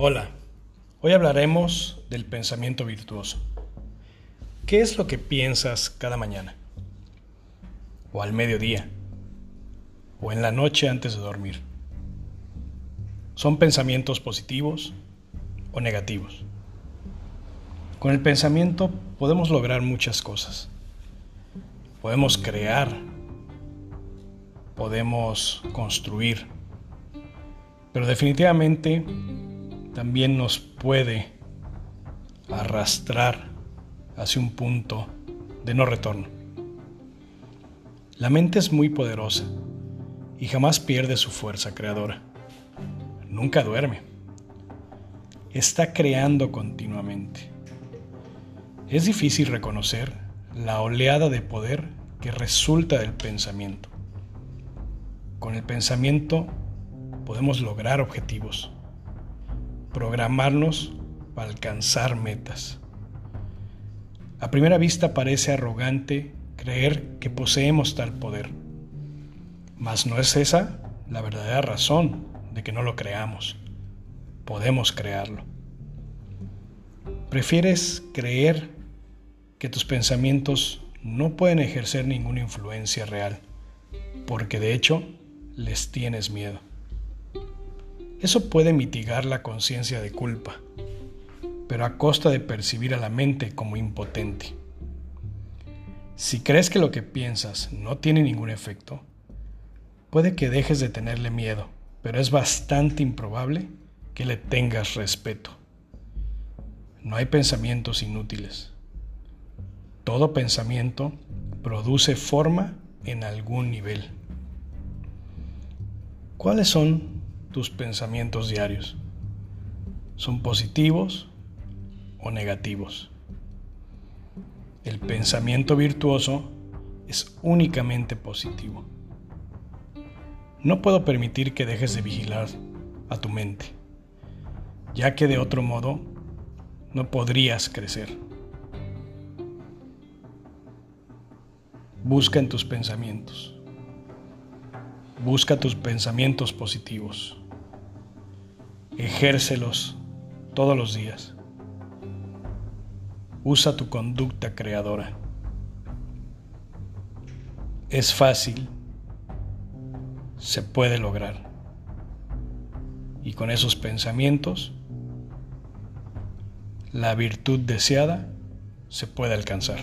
Hola, hoy hablaremos del pensamiento virtuoso. ¿Qué es lo que piensas cada mañana? ¿O al mediodía? ¿O en la noche antes de dormir? ¿Son pensamientos positivos o negativos? Con el pensamiento podemos lograr muchas cosas. Podemos crear, podemos construir, pero definitivamente también nos puede arrastrar hacia un punto de no retorno. La mente es muy poderosa y jamás pierde su fuerza creadora. Nunca duerme. Está creando continuamente. Es difícil reconocer la oleada de poder que resulta del pensamiento. Con el pensamiento podemos lograr objetivos, programarnos para alcanzar metas. A primera vista parece arrogante creer que poseemos tal poder, mas no es esa la verdadera razón de que no lo creamos. Podemos crearlo. ¿Prefieres creer que tus pensamientos no pueden ejercer ninguna influencia real, porque de hecho les tienes miedo. Eso puede mitigar la conciencia de culpa, pero a costa de percibir a la mente como impotente. Si crees que lo que piensas no tiene ningún efecto, puede que dejes de tenerle miedo, pero es bastante improbable que le tengas respeto. No hay pensamientos inútiles. Todo pensamiento produce forma en algún nivel. ¿Cuáles son tus pensamientos diarios? ¿Son positivos o negativos? El pensamiento virtuoso es únicamente positivo. No puedo permitir que dejes de vigilar a tu mente, ya que de otro modo no podrías crecer. Busca en tus pensamientos. Busca tus pensamientos positivos. Ejércelos todos los días. Usa tu conducta creadora. Es fácil. Se puede lograr. Y con esos pensamientos, la virtud deseada se puede alcanzar.